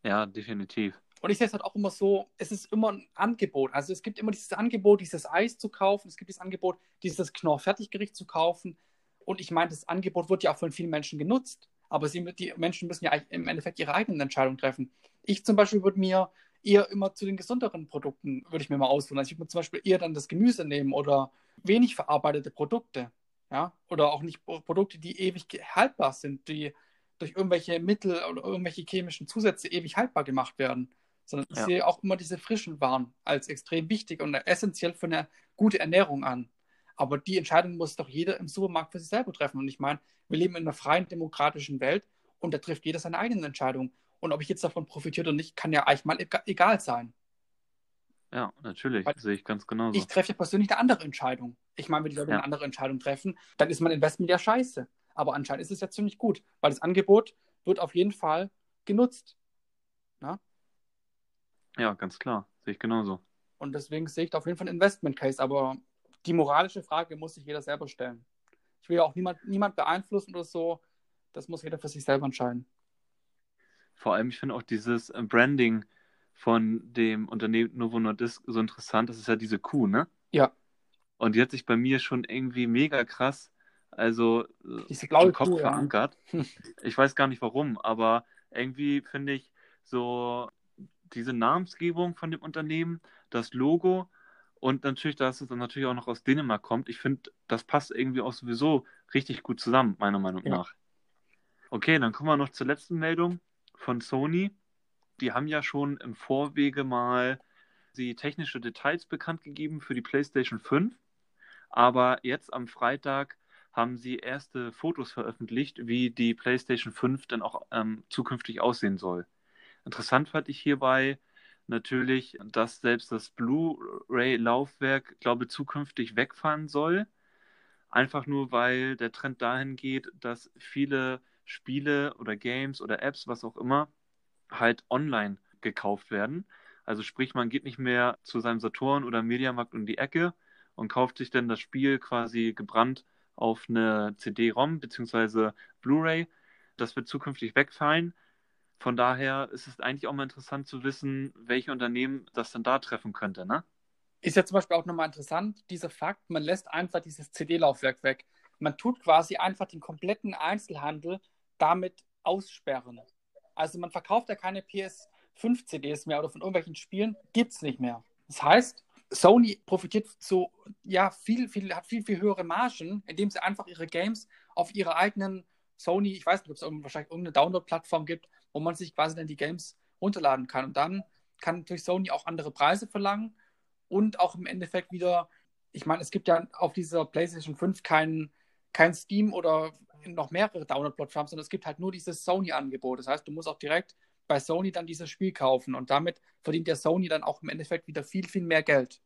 Ja, definitiv. Und ich sehe es halt auch immer so, es ist immer ein Angebot. Also es gibt immer dieses Angebot, dieses Eis zu kaufen, es gibt dieses Angebot, dieses Knorr-Fertiggericht zu kaufen. Und ich meine, das Angebot wird ja auch von vielen Menschen genutzt. Aber sie, die Menschen müssen ja im Endeffekt ihre eigenen Entscheidungen treffen. Ich zum Beispiel würde mir eher immer zu den gesünderen Produkten, würde ich mir mal auswählen. Also ich würde zum Beispiel eher dann das Gemüse nehmen oder wenig verarbeitete Produkte. Ja? Oder auch nicht Produkte, die ewig haltbar sind, die durch irgendwelche Mittel oder irgendwelche chemischen Zusätze ewig haltbar gemacht werden sondern ich ja. sehe auch immer diese frischen Waren als extrem wichtig und essentiell für eine gute Ernährung an. Aber die Entscheidung muss doch jeder im Supermarkt für sich selber treffen. Und ich meine, wir leben in einer freien, demokratischen Welt und da trifft jeder seine eigenen Entscheidungen. Und ob ich jetzt davon profitiere oder nicht, kann ja eigentlich mal egal sein. Ja, natürlich, Weil sehe ich ganz genauso. Ich treffe ja persönlich eine andere Entscheidung. Ich meine, wenn die Leute ja. eine andere Entscheidung treffen, dann ist mein Investment ja scheiße. Aber anscheinend ist es ja ziemlich gut, weil das Angebot wird auf jeden Fall genutzt. Na? Ja, ganz klar. Sehe ich genauso. Und deswegen sehe ich da auf jeden Fall einen Investment Case. Aber die moralische Frage muss sich jeder selber stellen. Ich will ja auch niemand, niemand beeinflussen oder so. Das muss jeder für sich selber entscheiden. Vor allem, ich finde auch dieses äh, Branding von dem Unternehmen Novo Nordisk so interessant. Das ist ja diese Kuh, ne? Ja. Und die hat sich bei mir schon irgendwie mega krass, also äh, diese blaue im Kopf Kuh, verankert. Ja. ich weiß gar nicht warum, aber irgendwie finde ich so diese Namensgebung von dem Unternehmen, das Logo und natürlich, dass es dann natürlich auch noch aus Dänemark kommt. Ich finde, das passt irgendwie auch sowieso richtig gut zusammen, meiner Meinung ja. nach. Okay, dann kommen wir noch zur letzten Meldung von Sony. Die haben ja schon im Vorwege mal die technische Details bekannt gegeben für die PlayStation 5. Aber jetzt am Freitag haben sie erste Fotos veröffentlicht, wie die PlayStation 5 dann auch ähm, zukünftig aussehen soll. Interessant fand ich hierbei natürlich, dass selbst das Blu-ray-Laufwerk, glaube ich, zukünftig wegfallen soll. Einfach nur, weil der Trend dahin geht, dass viele Spiele oder Games oder Apps, was auch immer, halt online gekauft werden. Also sprich, man geht nicht mehr zu seinem Saturn oder Mediamarkt um die Ecke und kauft sich dann das Spiel quasi gebrannt auf eine CD-ROM bzw. Blu-ray. Das wird zukünftig wegfallen. Von daher ist es eigentlich auch mal interessant zu wissen, welche Unternehmen das dann da treffen könnte, ne? Ist ja zum Beispiel auch nochmal interessant, dieser Fakt, man lässt einfach dieses CD-Laufwerk weg. Man tut quasi einfach den kompletten Einzelhandel damit aussperren. Also man verkauft ja keine PS5-CDs mehr oder von irgendwelchen Spielen, gibt es nicht mehr. Das heißt, Sony profitiert so, ja, viel, viel, hat viel, viel höhere Margen, indem sie einfach ihre Games auf ihrer eigenen Sony, ich weiß nicht, ob es wahrscheinlich irgendeine Download-Plattform gibt, wo man sich quasi dann die Games runterladen kann. Und dann kann natürlich Sony auch andere Preise verlangen und auch im Endeffekt wieder, ich meine, es gibt ja auf dieser PlayStation 5 kein, kein Steam oder noch mehrere Download-Plattformen, sondern es gibt halt nur dieses Sony-Angebot. Das heißt, du musst auch direkt bei Sony dann dieses Spiel kaufen und damit verdient der Sony dann auch im Endeffekt wieder viel, viel mehr Geld.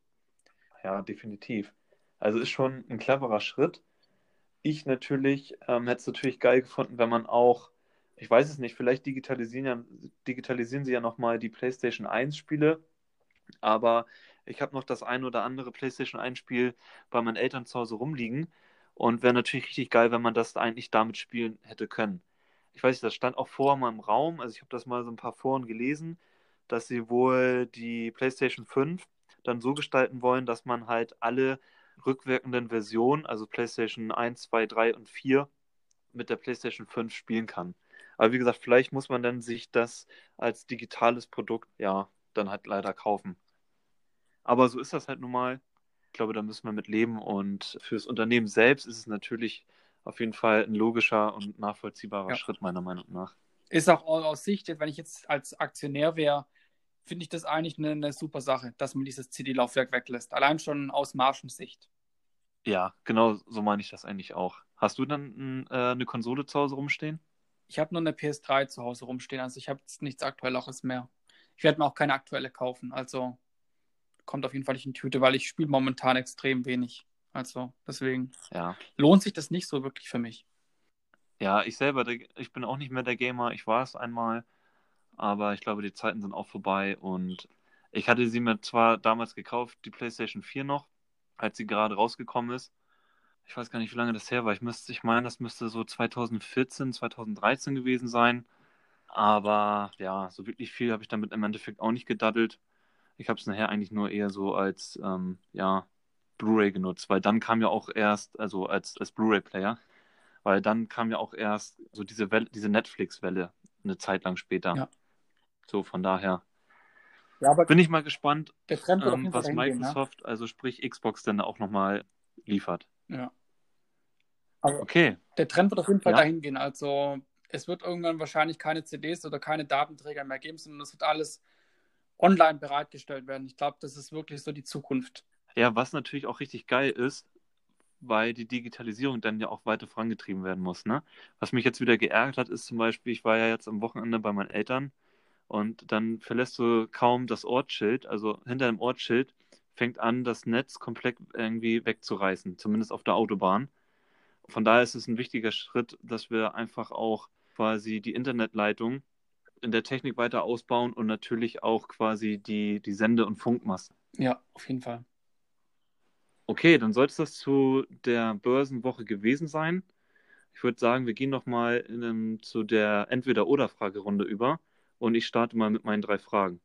Ja, definitiv. Also ist schon ein cleverer Schritt. Ich natürlich ähm, hätte es natürlich geil gefunden, wenn man auch ich weiß es nicht, vielleicht digitalisieren, ja, digitalisieren sie ja nochmal die PlayStation 1 Spiele, aber ich habe noch das ein oder andere PlayStation 1 Spiel bei meinen Eltern zu Hause rumliegen und wäre natürlich richtig geil, wenn man das eigentlich damit spielen hätte können. Ich weiß nicht, das stand auch vor im Raum, also ich habe das mal so ein paar Foren gelesen, dass sie wohl die PlayStation 5 dann so gestalten wollen, dass man halt alle rückwirkenden Versionen, also PlayStation 1, 2, 3 und 4, mit der PlayStation 5 spielen kann. Aber wie gesagt, vielleicht muss man dann sich das als digitales Produkt, ja, dann halt leider kaufen. Aber so ist das halt nun mal. Ich glaube, da müssen wir mit leben. Und fürs Unternehmen selbst ist es natürlich auf jeden Fall ein logischer und nachvollziehbarer ja. Schritt, meiner Meinung nach. Ist auch aus Sicht, wenn ich jetzt als Aktionär wäre, finde ich das eigentlich eine, eine, super Sache, dass man dieses CD-Laufwerk weglässt. Allein schon aus Margensicht. Ja, genau so meine ich das eigentlich auch. Hast du dann äh, eine Konsole zu Hause rumstehen? Ich habe nur eine PS3 zu Hause rumstehen, also ich habe jetzt nichts Aktuelleres mehr. Ich werde mir auch keine aktuelle kaufen, also kommt auf jeden Fall nicht in Tüte, weil ich spiele momentan extrem wenig. Also deswegen ja. lohnt sich das nicht so wirklich für mich. Ja, ich selber, ich bin auch nicht mehr der Gamer. Ich war es einmal, aber ich glaube, die Zeiten sind auch vorbei und ich hatte sie mir zwar damals gekauft, die PlayStation 4 noch, als sie gerade rausgekommen ist. Ich weiß gar nicht, wie lange das her war. Ich müsste, ich meine, das müsste so 2014, 2013 gewesen sein. Aber ja, so wirklich viel habe ich damit im Endeffekt auch nicht gedaddelt. Ich habe es nachher eigentlich nur eher so als ähm, ja, Blu-ray genutzt, weil dann kam ja auch erst, also als, als Blu-ray-Player, weil dann kam ja auch erst so diese Welle, diese Netflix-Welle eine Zeit lang später. Ja. So, von daher. Ja, bin ich mal gespannt, ähm, was Microsoft, gehen, ne? also sprich Xbox, dann auch nochmal liefert. Ja. Aber okay. Der Trend wird auf jeden Fall ja. dahin gehen. Also es wird irgendwann wahrscheinlich keine CDs oder keine Datenträger mehr geben, sondern es wird alles online bereitgestellt werden. Ich glaube, das ist wirklich so die Zukunft. Ja, was natürlich auch richtig geil ist, weil die Digitalisierung dann ja auch weiter vorangetrieben werden muss. Ne? Was mich jetzt wieder geärgert hat, ist zum Beispiel, ich war ja jetzt am Wochenende bei meinen Eltern und dann verlässt du kaum das Ortsschild, also hinter dem Ortsschild fängt an, das Netz komplett irgendwie wegzureißen, zumindest auf der Autobahn. Von daher ist es ein wichtiger Schritt, dass wir einfach auch quasi die Internetleitung in der Technik weiter ausbauen und natürlich auch quasi die, die Sende- und Funkmasten. Ja, auf jeden Fall. Okay, dann sollte es das zu der Börsenwoche gewesen sein. Ich würde sagen, wir gehen nochmal zu der Entweder-Oder-Fragerunde über und ich starte mal mit meinen drei Fragen.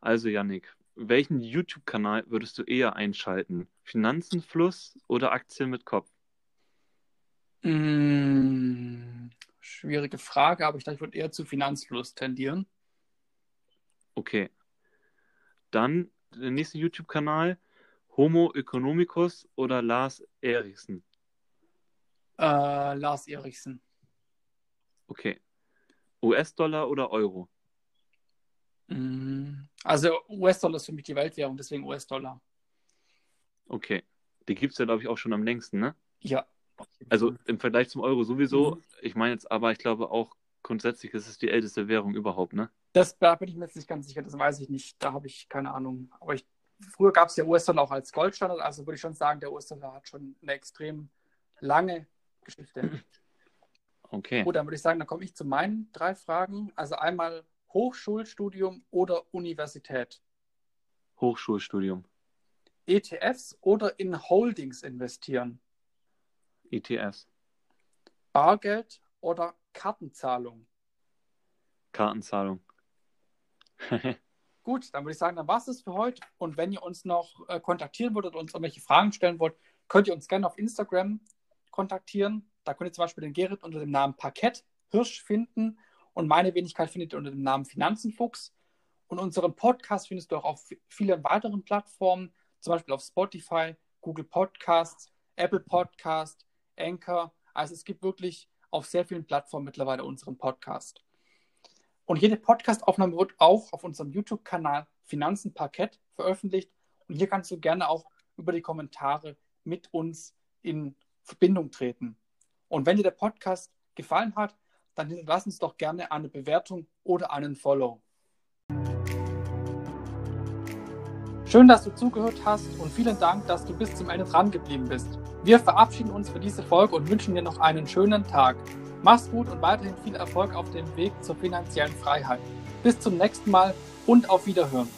Also, Yannick, welchen YouTube-Kanal würdest du eher einschalten? Finanzenfluss oder Aktien mit Kopf? Mmh, schwierige Frage, aber ich glaube, ich würde eher zu Finanzfluss tendieren. Okay. Dann der nächste YouTube-Kanal, Homo economicus oder Lars Eriksen? Äh, Lars Eriksen. Okay. US-Dollar oder Euro? Mm, also US-Dollar ist für mich die Weltwährung, deswegen US-Dollar. Okay. Die gibt es ja, glaube ich, auch schon am längsten, ne? Ja. Also im Vergleich zum Euro sowieso. Mhm. Ich meine jetzt aber, ich glaube auch grundsätzlich ist es die älteste Währung überhaupt, ne? Das da bin ich mir jetzt nicht ganz sicher, das weiß ich nicht. Da habe ich keine Ahnung. Aber ich früher gab es ja US-Dollar auch als Goldstandard, also würde ich schon sagen, der US-Dollar hat schon eine extrem lange Geschichte. Okay. Gut, dann würde ich sagen, dann komme ich zu meinen drei Fragen. Also einmal Hochschulstudium oder Universität? Hochschulstudium. ETFs oder in Holdings investieren? ETFs. Bargeld oder Kartenzahlung? Kartenzahlung. Gut, dann würde ich sagen, dann war es das für heute. Und wenn ihr uns noch äh, kontaktieren wollt oder uns irgendwelche Fragen stellen wollt, könnt ihr uns gerne auf Instagram kontaktieren. Da könnt ihr zum Beispiel den Gerrit unter dem Namen Parkett Hirsch finden und meine Wenigkeit findet ihr unter dem Namen Finanzenfuchs. Und unseren Podcast findest du auch auf vielen weiteren Plattformen, zum Beispiel auf Spotify, Google Podcasts, Apple Podcast, Anchor. Also es gibt wirklich auf sehr vielen Plattformen mittlerweile unseren Podcast. Und jede Podcastaufnahme wird auch auf unserem YouTube-Kanal Finanzen Parkett veröffentlicht. Und hier kannst du gerne auch über die Kommentare mit uns in Verbindung treten. Und wenn dir der Podcast gefallen hat, dann hinterlass uns doch gerne eine Bewertung oder einen Follow. Schön, dass du zugehört hast und vielen Dank, dass du bis zum Ende dran geblieben bist. Wir verabschieden uns für diese Folge und wünschen dir noch einen schönen Tag. Mach's gut und weiterhin viel Erfolg auf dem Weg zur finanziellen Freiheit. Bis zum nächsten Mal und auf Wiederhören.